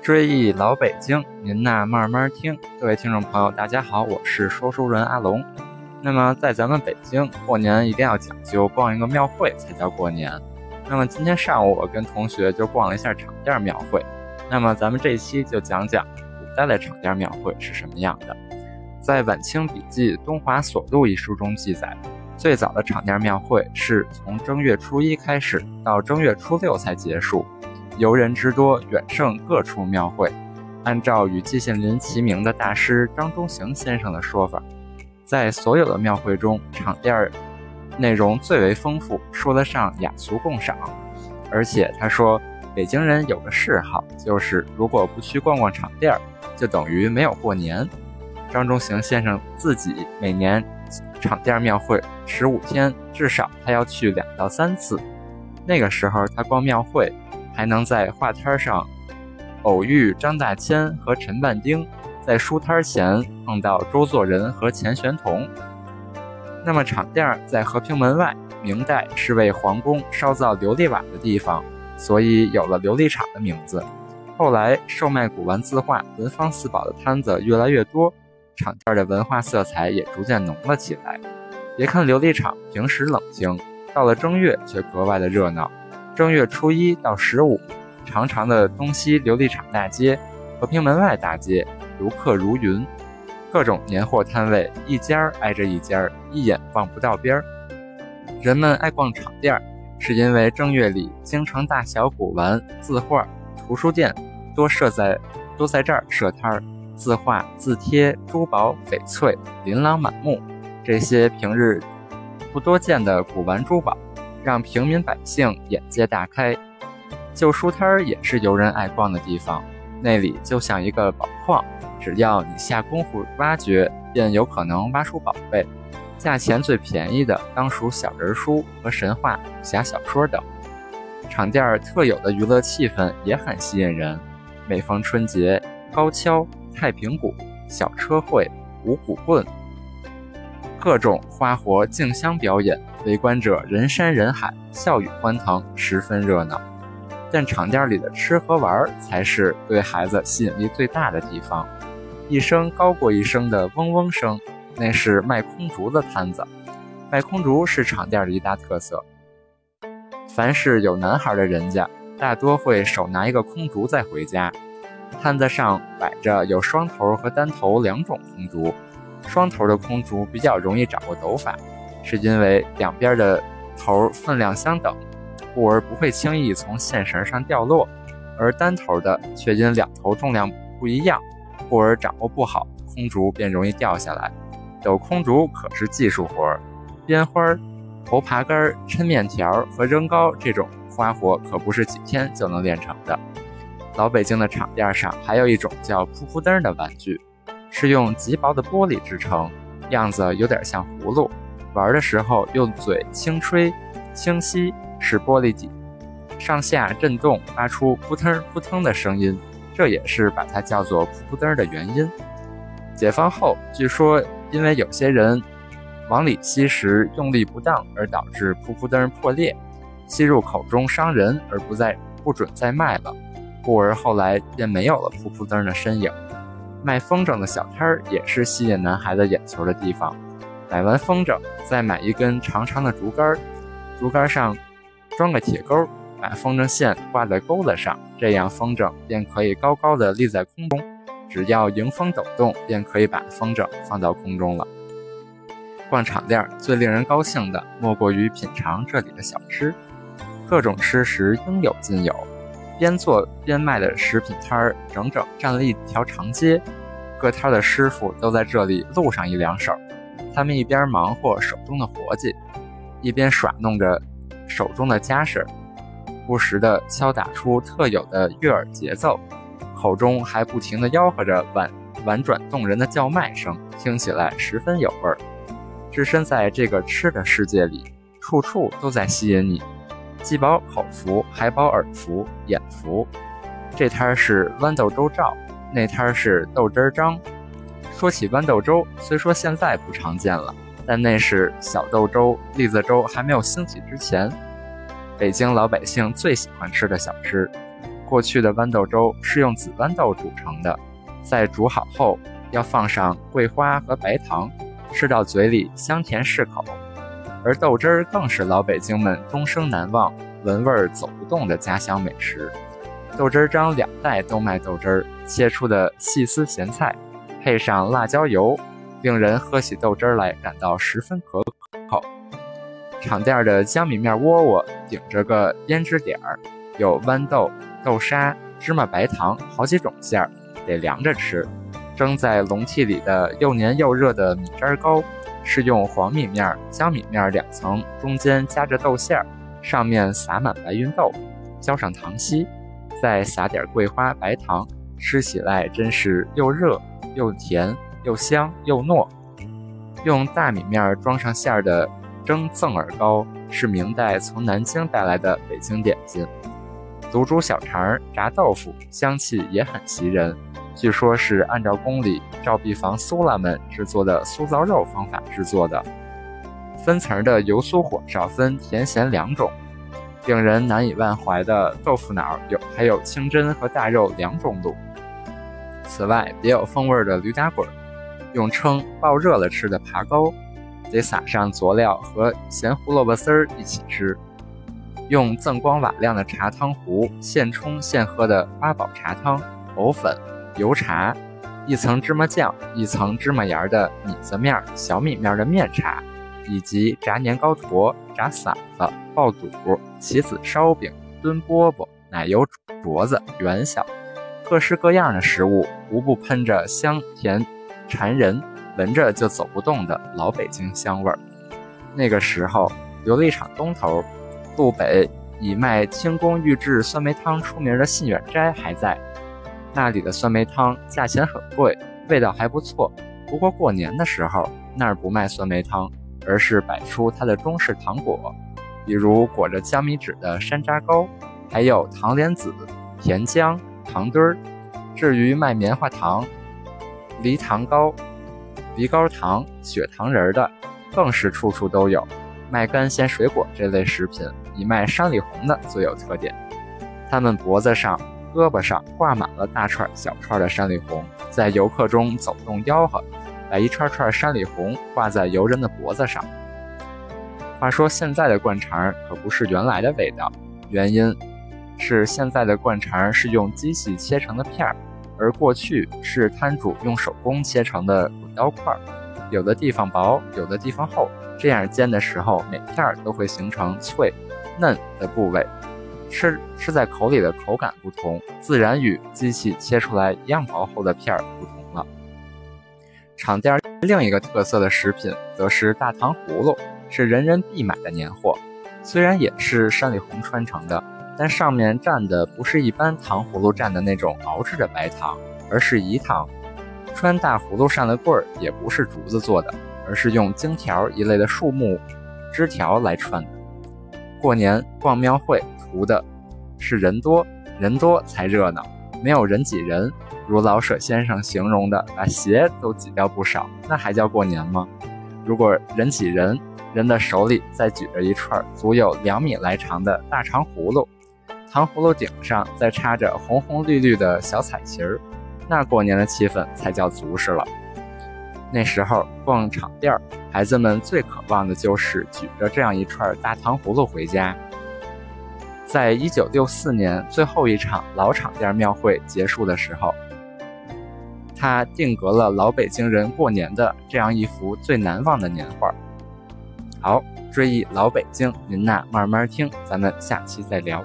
追忆老北京，您呐慢慢听。各位听众朋友，大家好，我是说书人阿龙。那么在咱们北京过年一定要讲究逛一个庙会才叫过年。那么今天上午我跟同学就逛了一下场店庙会。那么咱们这一期就讲讲古代的场店庙会是什么样的。在《晚清笔记·东华所录》一书中记载，最早的场店庙会是从正月初一开始，到正月初六才结束。游人之多，远胜各处庙会。按照与季羡林齐名的大师张中行先生的说法，在所有的庙会中，场店内容最为丰富，说得上雅俗共赏。而且他说，北京人有个嗜好，就是如果不去逛逛场店，就等于没有过年。张中行先生自己每年场店庙会十五天，至少他要去两到三次。那个时候他逛庙会。还能在画摊上偶遇张大千和陈半丁，在书摊前碰到周作人和钱玄同。那么场店在和平门外，明代是为皇宫烧造琉璃瓦的地方，所以有了琉璃厂的名字。后来售卖古玩字画、文房四宝的摊子越来越多，场店的文化色彩也逐渐浓了起来。别看琉璃厂平时冷清，到了正月却格外的热闹。正月初一到十五，长长的东西琉璃厂大街、和平门外大街，游客如云，各种年货摊位一家挨着一家，一眼望不到边儿。人们爱逛场店，是因为正月里京城大小古玩、字画、图书店多设在都在这儿设摊儿，字画、字帖、珠宝、翡翠琳琅满目，这些平日不多见的古玩珠宝。让平民百姓眼界大开，旧书摊儿也是游人爱逛的地方。那里就像一个宝矿，只要你下功夫挖掘，便有可能挖出宝贝。价钱最便宜的当属小人书和神话、武侠小说等。场店儿特有的娱乐气氛也很吸引人。每逢春节，高跷、太平鼓、小车会、五谷棍。各种花活竞相表演，围观者人山人海，笑语欢腾，十分热闹。但场店里的吃和玩才是对孩子吸引力最大的地方。一声高过一声的嗡嗡声，那是卖空竹的摊子。卖空竹是场店的一大特色。凡是有男孩的人家，大多会手拿一个空竹再回家。摊子上摆着有双头和单头两种空竹。双头的空竹比较容易掌握抖法，是因为两边的头分量相等，故而不会轻易从线绳上掉落；而单头的却因两头重量不一样，故而掌握不好，空竹便容易掉下来。抖空竹可是技术活儿，编花、头爬杆、抻面条和扔糕这种花活可不是几天就能练成的。老北京的场店上还有一种叫扑扑灯的玩具。是用极薄的玻璃制成，样子有点像葫芦。玩的时候用嘴轻吹、轻吸，使玻璃底上下震动，发出扑腾扑腾的声音。这也是把它叫做扑扑灯的原因。解放后，据说因为有些人往里吸时用力不当，而导致扑扑灯破裂，吸入口中伤人，而不再不准再卖了。故而后来便没有了扑扑灯的身影。卖风筝的小摊儿也是吸引男孩子眼球的地方。买完风筝，再买一根长长的竹竿，竹竿上装个铁钩，把风筝线挂在钩子上，这样风筝便可以高高的立在空中。只要迎风抖动，便可以把风筝放到空中了。逛场店最令人高兴的，莫过于品尝这里的小吃，各种吃食应有尽有。边做边卖的食品摊儿，整整占了一条长街。各摊的师傅都在这里露上一两手。他们一边忙活手中的活计，一边耍弄着手中的家事，不时地敲打出特有的悦耳节奏，口中还不停地吆喝着婉婉转动人的叫卖声，听起来十分有味儿。置身在这个吃的世界里，处处都在吸引你。既饱口福，还饱耳福、眼福。这摊是豌豆粥赵，那摊是豆汁儿张。说起豌豆粥，虽说现在不常见了，但那是小豆粥、栗子粥还没有兴起之前，北京老百姓最喜欢吃的小吃。过去的豌豆粥是用紫豌豆煮成的，在煮好后要放上桂花和白糖，吃到嘴里香甜适口。而豆汁儿更是老北京们终生难忘、闻味儿走不动的家乡美食。豆汁儿张两代都卖豆汁儿，切出的细丝咸菜，配上辣椒油，令人喝起豆汁儿来感到十分可口。厂店的江米面窝窝顶着个胭脂点儿，有豌豆。豆沙、芝麻、白糖，好几种馅儿，得凉着吃。蒸在笼屉里的又黏又热的米渣糕，是用黄米面、江米面两层，中间夹着豆馅儿，上面撒满白芸豆，浇上糖稀，再撒点桂花、白糖，吃起来真是又热又甜又香又糯。用大米面装上馅儿的蒸赠耳糕，是明代从南京带来的北京点心。卤煮小肠、炸豆腐，香气也很袭人。据说是按照宫里照壁房苏拉们制作的酥糟肉方法制作的。分层的油酥火烧分甜咸两种。令人难以忘怀的豆腐脑有还有清真和大肉两种卤。此外，别有风味的驴打滚，用称爆热了吃的扒糕，得撒上佐料和咸胡萝卜丝儿一起吃。用锃光瓦亮的茶汤壶现冲现喝的八宝茶汤、藕粉、油茶，一层芝麻酱、一层芝麻盐的米子面、小米面的面茶，以及炸年糕坨、炸馓子、爆肚、棋子烧饼、炖饽饽、奶油镯子、元宵，各式各样的食物，无不喷着香甜馋人，闻着就走不动的老北京香味儿。那个时候，琉璃厂东头。路北以卖清宫御制酸梅汤出名的信远斋还在，那里的酸梅汤价钱很贵，味道还不错。不过过年的时候那儿不卖酸梅汤，而是摆出它的中式糖果，比如裹着江米纸的山楂糕，还有糖莲子、甜浆、糖堆儿。至于卖棉花糖、梨糖糕、梨膏糖、雪糖人的，更是处处都有。卖干鲜水果这类食品，以卖山里红的最有特点。他们脖子上、胳膊上挂满了大串小串的山里红，在游客中走动吆喝，把一串串山里红挂在游人的脖子上。话说现在的灌肠可不是原来的味道，原因是现在的灌肠是用机器切成的片儿，而过去是摊主用手工切成的滚刀块儿，有的地方薄，有的地方厚。这样煎的时候，每片儿都会形成脆、嫩的部位，吃吃在口里的口感不同，自然与机器切出来一样薄厚的片儿不同了。厂店另一个特色的食品，则是大糖葫芦，是人人必买的年货。虽然也是山里红穿成的，但上面蘸的不是一般糖葫芦蘸的那种熬制的白糖，而是饴糖。穿大葫芦上的棍儿也不是竹子做的。而是用荆条一类的树木枝条来串的。过年逛庙会图的是人多，人多才热闹，没有人挤人。如老舍先生形容的，把鞋都挤掉不少，那还叫过年吗？如果人挤人，人的手里再举着一串足有两米来长的大长葫芦，糖葫芦顶上再插着红红绿绿的小彩旗儿，那过年的气氛才叫足实了。那时候逛场店儿，孩子们最渴望的就是举着这样一串大糖葫芦回家。在一九六四年最后一场老场店庙会结束的时候，他定格了老北京人过年的这样一幅最难忘的年画。好，追忆老北京，您呐慢慢听，咱们下期再聊。